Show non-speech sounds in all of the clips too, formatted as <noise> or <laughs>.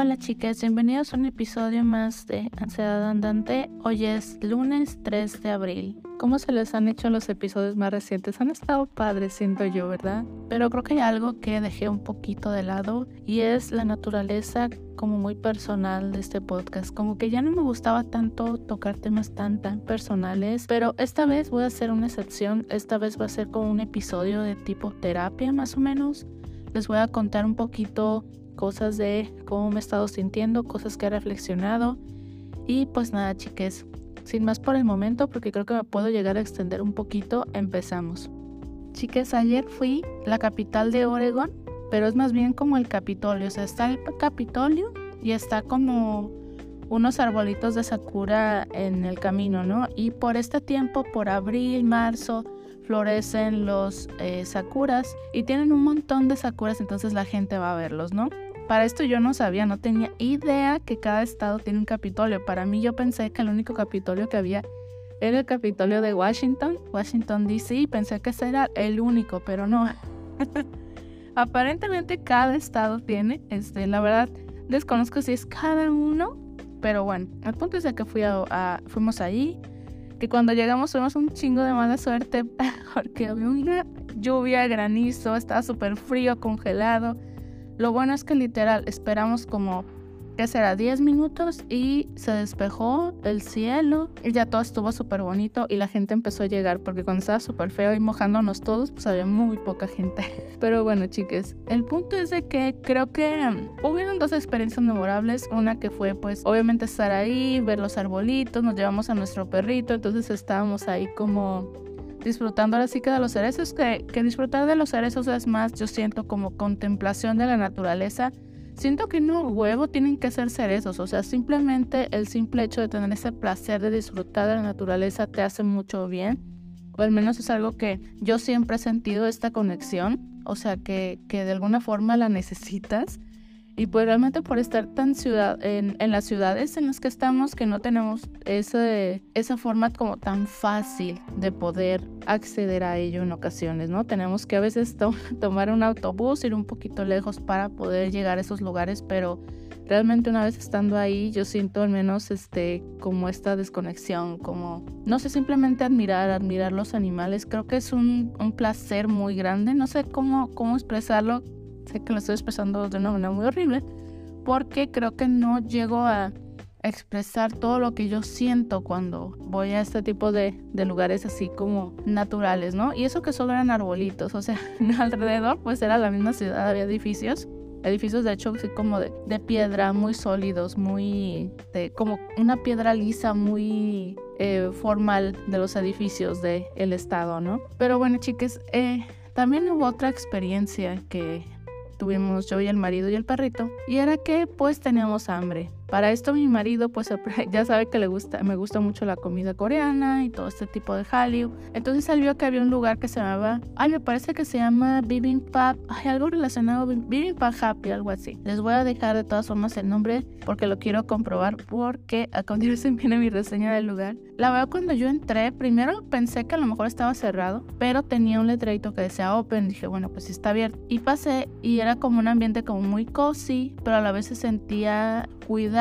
Hola chicas, bienvenidos a un episodio más de Ansiedad Andante. Hoy es lunes 3 de abril. ¿Cómo se les han hecho los episodios más recientes? Han estado padres, siento yo, ¿verdad? Pero creo que hay algo que dejé un poquito de lado y es la naturaleza como muy personal de este podcast. Como que ya no me gustaba tanto tocar temas tan tan personales, pero esta vez voy a hacer una excepción. Esta vez va a ser como un episodio de tipo terapia más o menos. Les voy a contar un poquito cosas de cómo me he estado sintiendo, cosas que he reflexionado. Y pues nada, chiques, sin más por el momento, porque creo que me puedo llegar a extender un poquito, empezamos. Chiques, ayer fui la capital de Oregon, pero es más bien como el Capitolio. O sea, está el Capitolio y está como unos arbolitos de sakura en el camino, ¿no? Y por este tiempo, por abril, marzo, florecen los eh, sakuras y tienen un montón de sakuras, entonces la gente va a verlos, ¿no? Para esto yo no sabía, no tenía idea que cada estado tiene un Capitolio. Para mí yo pensé que el único Capitolio que había era el Capitolio de Washington, Washington DC, pensé que ese era el único, pero no. <laughs> Aparentemente cada estado tiene, este, la verdad desconozco si es cada uno, pero bueno, el punto es que fui a, fuimos allí, que cuando llegamos tuvimos un chingo de mala suerte <laughs> porque había una lluvia, granizo, estaba súper frío, congelado. Lo bueno es que literal esperamos como, ¿qué será? 10 minutos y se despejó el cielo y ya todo estuvo súper bonito y la gente empezó a llegar porque cuando estaba súper feo y mojándonos todos, pues había muy poca gente. <laughs> Pero bueno, chicas, el punto es de que creo que um, hubieron dos experiencias memorables. Una que fue pues obviamente estar ahí, ver los arbolitos, nos llevamos a nuestro perrito, entonces estábamos ahí como disfrutando ahora sí que de los cerezos, que, que disfrutar de los cerezos es más, yo siento como contemplación de la naturaleza. Siento que no huevo tienen que ser cerezos, o sea, simplemente el simple hecho de tener ese placer de disfrutar de la naturaleza te hace mucho bien, o al menos es algo que yo siempre he sentido esta conexión, o sea, que, que de alguna forma la necesitas y pues realmente por estar tan ciudad, en, las ciudades en las que estamos, que no tenemos ese, esa forma como tan fácil de poder acceder a ello en ocasiones, ¿no? Tenemos que a veces <laughs> tomar un autobús, ir un poquito lejos para poder llegar a esos lugares, pero realmente una vez estando ahí yo siento al menos este como esta desconexión, como no sé, simplemente admirar, admirar los animales, creo que es un, un placer muy grande, no sé cómo, cómo expresarlo, sé que lo estoy expresando de una manera muy horrible, porque creo que no llego a expresar todo lo que yo siento cuando voy a este tipo de, lugares así como naturales, ¿no? Y eso que solo eran arbolitos, o sea, <laughs> alrededor pues era la misma ciudad, había edificios, edificios de hecho así como de, de piedra, muy sólidos, muy, de, como una piedra lisa, muy eh, formal de los edificios del el estado, ¿no? Pero bueno, chicas, eh, también hubo otra experiencia que tuvimos yo y el marido y el perrito, y era que pues teníamos hambre. Para esto mi marido pues ya sabe que le gusta, me gusta mucho la comida coreana y todo este tipo de Hallyu. Entonces salió que había un lugar que se llamaba, ay me parece que se llama Bibimbap, hay algo relacionado Bibimbap Happy, algo así. Les voy a dejar de todas formas el nombre porque lo quiero comprobar porque a continuación <laughs> viene mi reseña del lugar. La verdad cuando yo entré, primero pensé que a lo mejor estaba cerrado, pero tenía un letrerito que decía open, dije bueno pues está abierto. Y pasé y era como un ambiente como muy cozy, pero a la vez se sentía cuidado,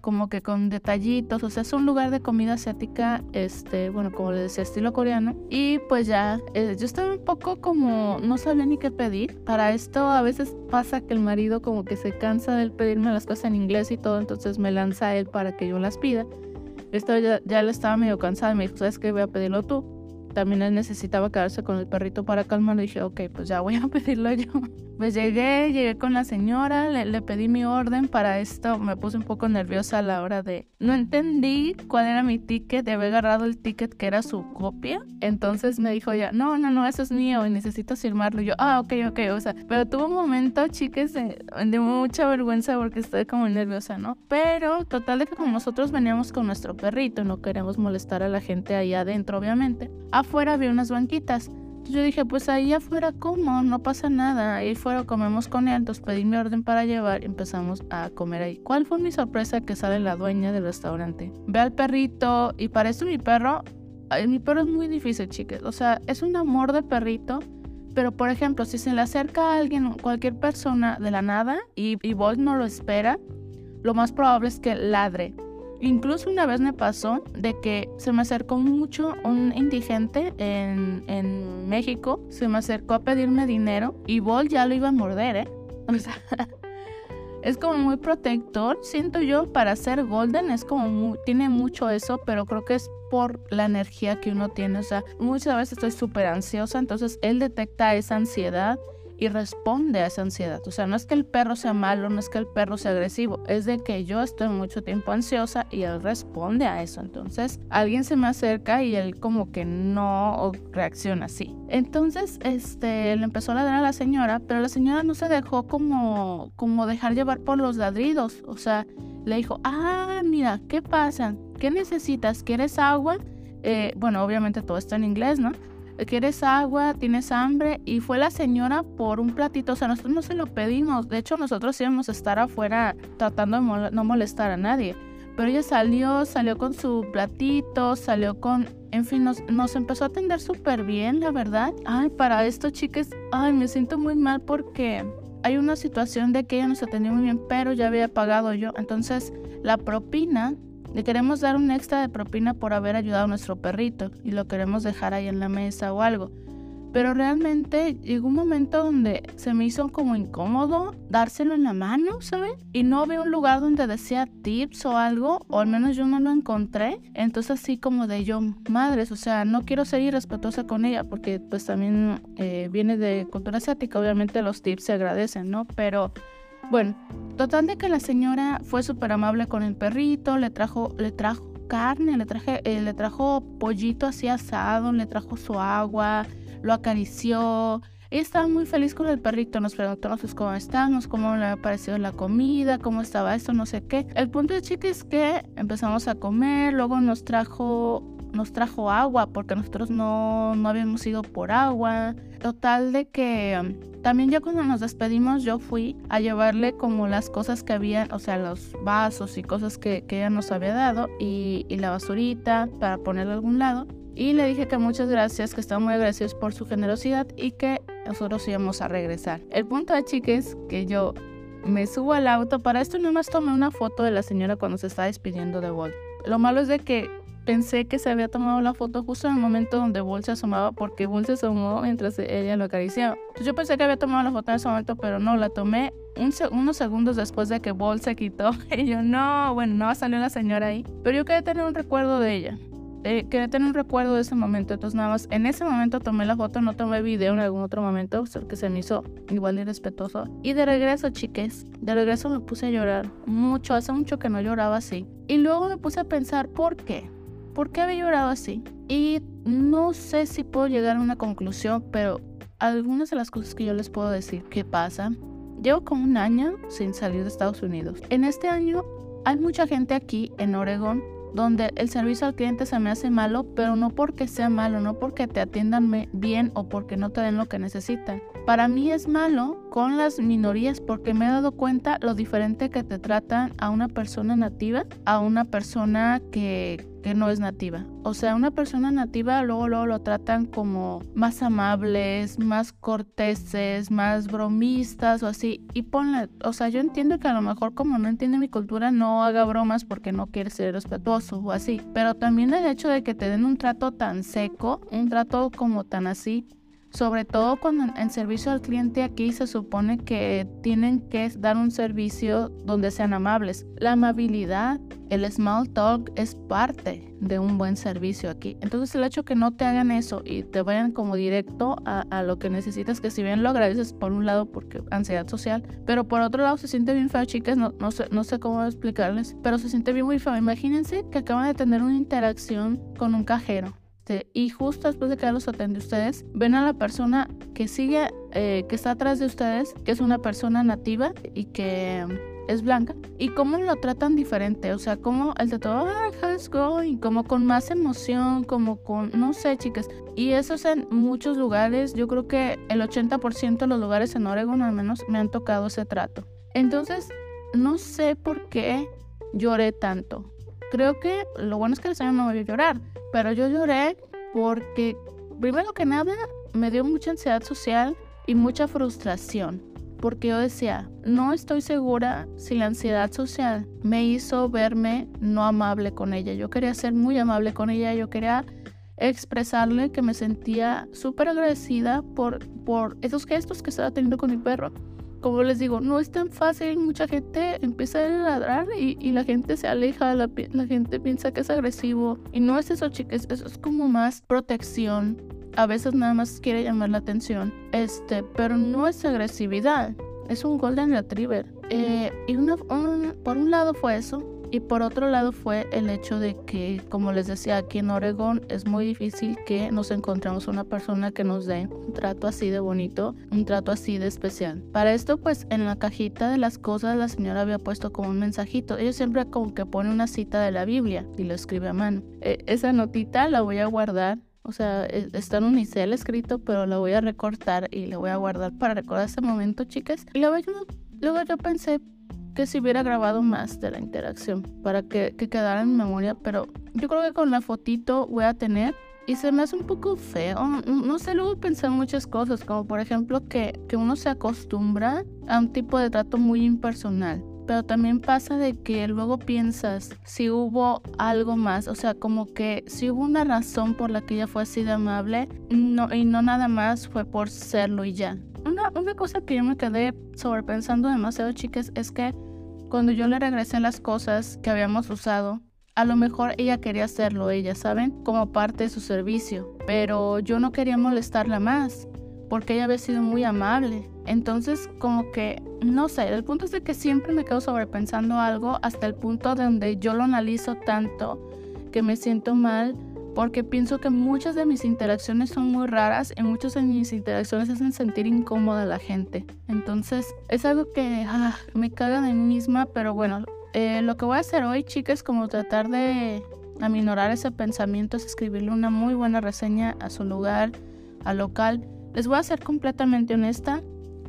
como que con detallitos, o sea, es un lugar de comida asiática, este, bueno, como les decía, estilo coreano. Y pues ya, eh, yo estaba un poco como, no sabía ni qué pedir. Para esto a veces pasa que el marido como que se cansa de pedirme las cosas en inglés y todo, entonces me lanza él para que yo las pida. Esto ya, ya le estaba medio cansada, me dijo, ¿sabes qué? Voy a pedirlo tú. También él necesitaba quedarse con el perrito para calmarlo dije, ok, pues ya voy a <laughs> pedirlo yo. Pues llegué, llegué con la señora, le, pedí mi orden. Para esto me puse un poco nerviosa a la hora de... No entendí cuál era mi ticket, de haber agarrado el ticket que era su copia. Entonces me dijo ya, no, no, no, eso es mío y necesito firmarlo. Y yo, ah, ok, ok, o sea, pero tuvo un momento, chicas, de, de mucha vergüenza porque estoy como nerviosa, ¿no? Pero total de que como nosotros veníamos con nuestro perrito, no queremos molestar a la gente ahí adentro, obviamente. Afuera había unas banquitas. Yo dije, pues ahí afuera como, no pasa nada. Ahí fuera comemos con él, entonces pedí mi orden para llevar y empezamos a comer ahí. ¿Cuál fue mi sorpresa que sale la dueña del restaurante? Ve al perrito y para mi perro, mi perro es muy difícil, chicas. O sea, es un amor de perrito, Pero, por ejemplo, si se le acerca a alguien, cualquier persona de la nada, y, y Bolt no lo espera, lo más probable es que ladre. Incluso una vez me pasó de que se me acercó mucho un indigente en, en México, se me acercó a pedirme dinero y Bolt ya lo iba a morder, ¿eh? O sea, <laughs> es como muy protector, siento yo, para ser golden, es como, tiene mucho eso, pero creo que es por la energía que uno tiene, o sea, muchas veces estoy súper ansiosa, entonces él detecta esa ansiedad y responde a esa ansiedad. O sea, no es que el perro sea malo, no es que el perro sea agresivo, es de que yo estoy mucho tiempo ansiosa y él responde a eso. Entonces, alguien se me acerca y él como que no reacciona así. Entonces, este, le empezó a ladrar a la señora, pero la señora no se dejó como, como dejar llevar por los ladridos. O sea, le dijo, ah, mira, ¿qué pasa? ¿Qué necesitas? ¿Quieres agua? Eh, bueno, obviamente todo está en inglés, ¿no? ¿Quieres agua? ¿Tienes hambre? Y fue la señora por un platito. O sea, nosotros no se lo pedimos. De hecho, nosotros íbamos a estar afuera tratando de no molestar a nadie. Pero ella salió, salió con su platito, salió con... En fin, nos, nos empezó a atender súper bien, la verdad. Ay, para esto, chicas, ay, me siento muy mal porque hay una situación de que ella nos atendió muy bien, pero ya había pagado yo. Entonces, la propina le queremos dar un extra de propina por haber ayudado a nuestro perrito y lo queremos dejar ahí en la mesa o algo. Pero realmente llegó un momento donde se me hizo como incómodo dárselo en la mano, ¿saben? Y no había un lugar donde decía tips o algo, o al menos yo no lo encontré. Entonces así como de yo, madres, o sea, no quiero ser irrespetuosa con ella porque pues también eh, viene de cultura asiática, obviamente los tips se agradecen, ¿no? Pero bueno, total de que la señora fue súper amable con el perrito, le trajo, le trajo carne, le, traje, eh, le trajo pollito así asado, le trajo su agua, lo acarició. Ella estaba muy feliz con el perrito, nos preguntó nosotros cómo estábamos, cómo le había parecido la comida, cómo estaba esto, no sé qué. El punto de chica es que empezamos a comer, luego nos trajo nos trajo agua porque nosotros no, no habíamos ido por agua. Total de que um, también ya cuando nos despedimos yo fui a llevarle como las cosas que había, o sea, los vasos y cosas que, que ella nos había dado y, la basurita para ponerlo a algún lado. Y le dije que muchas gracias, que estaba muy agradecidos por su generosidad y que nosotros íbamos a regresar. El punto de chique es que yo me subo al auto. Para esto nomás tomé una foto de la señora cuando se está despidiendo de Walt. Lo malo es de que pensé que se había tomado la foto justo en el momento donde Bull se asomaba porque Bull se asomó mientras ella lo acariciaba. Entonces yo pensé que había tomado la foto en ese momento, pero no, la tomé unos segundos después de que Bull se quitó. <laughs> Y yo, no, bueno, no salió la señora ahí. Pero yo quería tener un recuerdo de ella. Eh, quería tener un recuerdo de ese momento. Entonces nada más, en ese momento tomé la foto, no tomé video en algún otro momento, que se me hizo igual irrespetuoso. Y de regreso, chiques, de regreso me puse a llorar. Mucho, hace mucho que no lloraba así. Y luego me puse a pensar, ¿por qué? ¿Por qué había llorado así? Y no sé si puedo llegar a una conclusión, pero algunas de las cosas que yo les puedo decir que pasa. Llevo como un año sin salir de Estados Unidos. En este año hay mucha gente aquí en Oregón donde el servicio al cliente se me hace malo, pero no porque sea malo, no porque te atiendan bien o porque no te den lo que necesitan. Para mí es malo con las minorías porque me he dado cuenta lo diferente que te tratan a una persona nativa a una persona que, que no es nativa. O sea, una persona nativa luego, luego lo tratan como más amables, más corteses, más bromistas o así. Y ponle, o sea, yo entiendo que a lo mejor como no entiende mi cultura no haga bromas porque no quiere ser respetuoso o así. Pero también el hecho de que te den un trato tan seco, un trato como tan así, sobre todo cuando en servicio al cliente aquí se supone que tienen que dar un servicio donde sean amables. La amabilidad, el small talk es parte de un buen servicio aquí. Entonces el hecho que no te hagan eso y te vayan como directo a, lo que necesitas, que si bien lo agradeces por un lado porque ansiedad social, pero por otro lado se siente bien feo, chicas, no, no, sé, no sé cómo explicarles, pero se siente bien muy feo. Imagínense que acaban de tener una interacción con un cajero y justo después de que los atende ustedes, ven a la persona que sigue, eh, que está atrás de ustedes, que es una persona nativa y que es blanca, y cómo lo tratan diferente, o sea, como el de todo, ah, how's going, como con más emoción, como con, no sé, chicas, y eso es en muchos lugares, yo creo que el 80% de los lugares en Oregon al menos me han tocado ese trato. Entonces, no sé por qué lloré tanto. Creo que lo bueno es que el Señor no me vio llorar, pero yo lloré porque, primero que nada, me dio mucha ansiedad social y mucha frustración. Porque yo decía, no estoy segura si la ansiedad social me hizo verme no amable con ella. Yo quería ser muy amable con ella, yo quería expresarle que me sentía súper agradecida por, por esos gestos que estaba teniendo con mi perro. Como les digo, no es tan fácil, mucha gente empieza a ladrar y, y la gente se aleja, la, la, gente piensa que es agresivo y no es eso, chicas, eso es como más protección. A veces nada más quiere llamar la atención, este, pero no es agresividad, es un golden retriever. Eh, y una, por un lado fue eso, y por otro lado fue el hecho de que, como les decía, aquí en Oregón es muy difícil que nos encontremos una persona que nos dé un trato así de bonito, un trato así de especial. Para esto, pues en la cajita de las cosas la señora había puesto como un mensajito. Ella siempre como que pone una cita de la Biblia y lo escribe a mano. E, esa notita la voy a guardar o sea, e, está en unicel escrito, pero la voy a recortar y la voy a guardar para recordar ese momento, chicas. Y luego yo pensé, que si hubiera grabado más de la interacción para que, quedara en memoria, pero yo creo que con la fotito voy a tener y se me hace un poco feo. No sé, luego pensé en muchas cosas, como por ejemplo que, que uno se acostumbra a un tipo de trato muy impersonal. Pero también pasa de que luego piensas si hubo algo más, o sea, como que si hubo una razón por la que ella fue así de amable no, y no nada más fue por serlo y ya. Una, una cosa que yo me quedé sobrepensando demasiado, chicas, es que cuando yo le regresé las cosas que habíamos usado, a lo mejor ella quería hacerlo, ella, ¿saben? Como parte de su servicio. Pero yo no quería molestarla más, porque ella había sido muy amable. Entonces, como que, no sé, el punto es de que siempre me quedo sobrepensando algo hasta el punto donde yo lo analizo tanto que me siento mal porque pienso que muchas de mis interacciones son muy raras y muchas de mis interacciones hacen sentir incómoda a la gente. Entonces es algo que ah, me caga de mí misma, pero bueno, eh, lo que voy a hacer hoy, chicas, como tratar de aminorar ese pensamiento, es escribirle una muy buena reseña a su lugar, al local. Les voy a ser completamente honesta,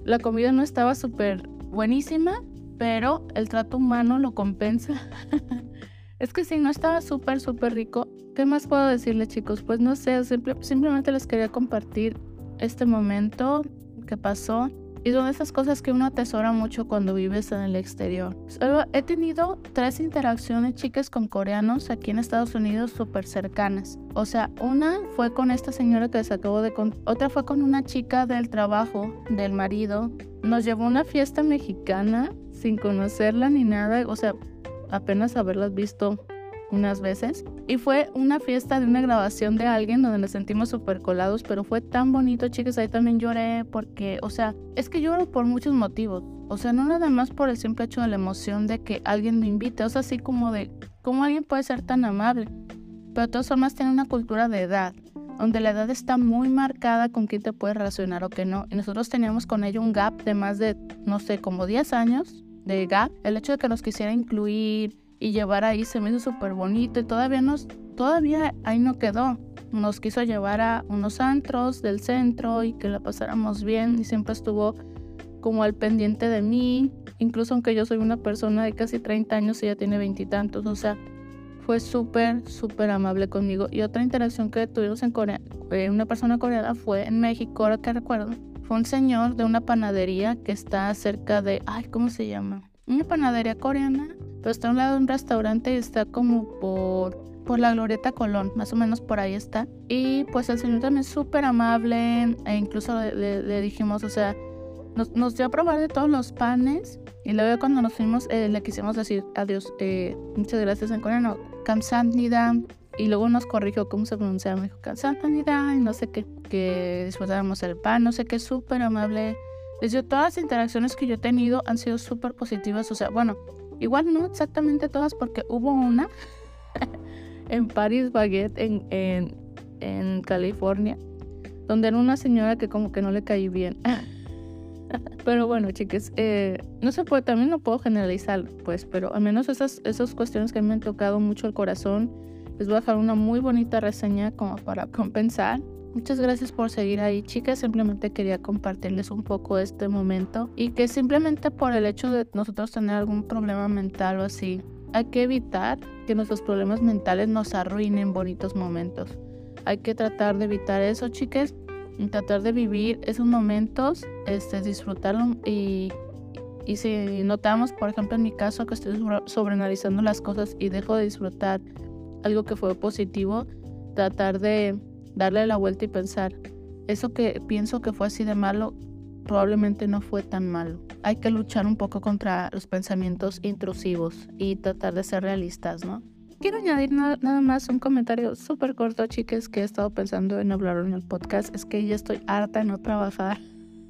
la comida no estaba súper buenísima, pero el trato humano lo compensa. <laughs> Es que sí, no estaba súper, súper rico. ¿Qué más puedo decirle, chicos? Pues no sé, simplemente les quería compartir este momento que pasó. Y son esas cosas que uno atesora mucho cuando vives en el exterior. he tenido tres interacciones, chicas, con coreanos aquí en Estados Unidos súper cercanas. O sea, una fue con esta señora que les acabo de contar. Otra fue con una chica del trabajo, del marido. Nos llevó a una fiesta mexicana sin conocerla ni nada. O sea, apenas haberlas visto unas veces. Y fue una fiesta de una grabación de alguien donde nos sentimos súper colados, pero fue tan bonito, chicas. Ahí también lloré porque, o sea, es que lloro por muchos motivos. O sea, no nada más por el simple hecho de la emoción de que alguien me invite, o sea, así como de cómo alguien puede ser tan amable. Pero de todas formas tiene una cultura de edad, donde la edad está muy marcada con quién te puedes relacionar o qué no. Y nosotros teníamos con ella un gap de más de, no sé, como 10 años de GAP, el hecho de que nos quisiera incluir y llevar ahí se me hizo súper bonito y todavía nos, todavía ahí no quedó. Nos quiso llevar a unos antros del centro y que la pasáramos bien y siempre estuvo como al pendiente de mí, incluso aunque yo soy una persona de casi 30 años, ella tiene veintitantos, o sea, fue súper, súper amable conmigo. Y otra interacción que tuvimos en Corea, eh, una persona coreana fue en México, ahora que recuerdo, un señor de una panadería que está cerca de, ay, ¿cómo se llama? Una panadería coreana, pero está a un lado de un restaurante y está como por, por la Glorieta Colón, más o menos por ahí está. Y pues el señor también súper amable e incluso le, dijimos, o sea, nos, nos, dio a probar de todos los panes y luego cuando nos fuimos eh, le quisimos decir adiós, eh, muchas gracias en coreano, kamsamnida y luego nos corrigió cómo se pronunciaba, me dijo kamsamnida y no sé qué que disfrutáramos el pan, no sé qué, súper amable. Desde todas las interacciones que yo he tenido han sido súper positivas, o sea, bueno, igual no exactamente todas porque hubo una <laughs> en Paris Baguette, en, en, en California, donde era una señora que como que no le caí bien. <laughs> pero bueno, chicas, eh, no se puede, también no puedo generalizar, pues, pero al menos esas, esas cuestiones que me han tocado mucho el corazón, les voy a dejar una muy bonita reseña como para compensar. Muchas gracias por seguir ahí, chicas. Simplemente quería compartirles un poco este momento y que simplemente por el hecho de nosotros tener algún problema mental o así, hay que evitar que nuestros problemas mentales nos arruinen bonitos momentos. Hay que tratar de evitar eso, chicas. y tratar de vivir esos momentos, este, disfrutarlo y, y si notamos, por ejemplo, en mi caso, que estoy sobreanalizando las cosas y dejo de disfrutar algo que fue positivo, tratar de darle la vuelta y pensar, eso que pienso que fue así de malo, probablemente no fue tan malo. Hay que luchar un poco contra los pensamientos intrusivos y tratar de ser realistas, ¿no? Quiero añadir nada más un comentario súper corto, chicas, que he estado pensando en hablar en el podcast. Es que ya estoy harta de no trabajar.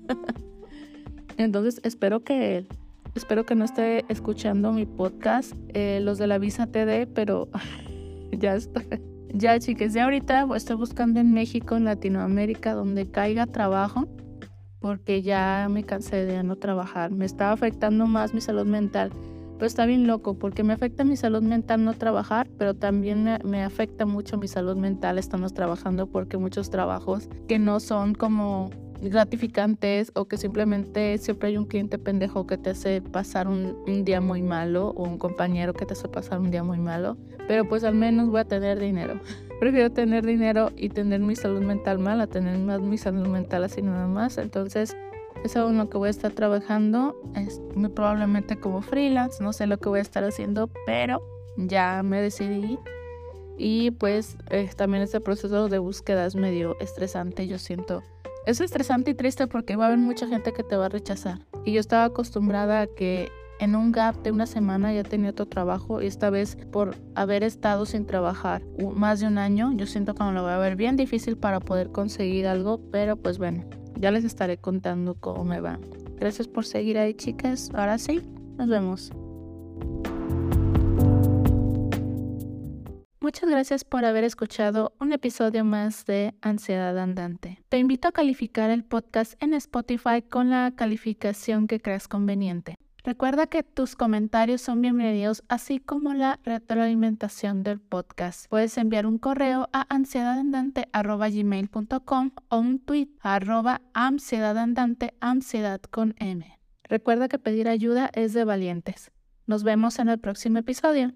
<laughs> Entonces espero que espero que no esté escuchando mi podcast, eh, los de la visa TD, pero <laughs> <laughs> ya estoy. Ya, chicas, ya ahorita estoy buscando en México, en Latinoamérica, donde caiga trabajo, porque ya me cansé de no trabajar. Me está afectando más mi salud mental pero está bien loco porque me afecta mi salud mental no trabajar, pero también me, afecta mucho mi salud mental estamos trabajando porque muchos trabajos que no son como gratificantes o que simplemente siempre hay un cliente pendejo que te hace pasar un, un, día muy malo o un compañero que te hace pasar un día muy malo, pero pues al menos voy a tener dinero. <laughs> Prefiero tener dinero y tener mi salud mental mal a tener más mi salud mental así nada más. Entonces es algo en lo que voy a estar trabajando, es muy probablemente como freelance, no sé lo que voy a estar haciendo, pero ya me decidí. Y pues eh, también este proceso de búsqueda es medio estresante, yo siento. Es estresante y triste porque va a haber mucha gente que te va a rechazar. Y yo estaba acostumbrada a que en un gap de una semana ya tenía otro trabajo y esta vez por haber estado sin trabajar más de un año, yo siento que me lo voy a ver bien difícil para poder conseguir algo, pero pues bueno, ya les estaré contando cómo me va. Gracias por seguir ahí, chicas. Ahora sí, nos vemos. Muchas gracias por haber escuchado un episodio más de Ansiedad Andante. Te invito a calificar el podcast en Spotify con la calificación que creas conveniente. Recuerda que tus comentarios son bienvenidos, así como la retroalimentación del podcast. Puedes enviar un correo a ansiedadandante.gmail.com o un tweet a arroba ansiedadandante, ansiedad. Recuerda que pedir ayuda es de valientes. Nos vemos en el próximo episodio.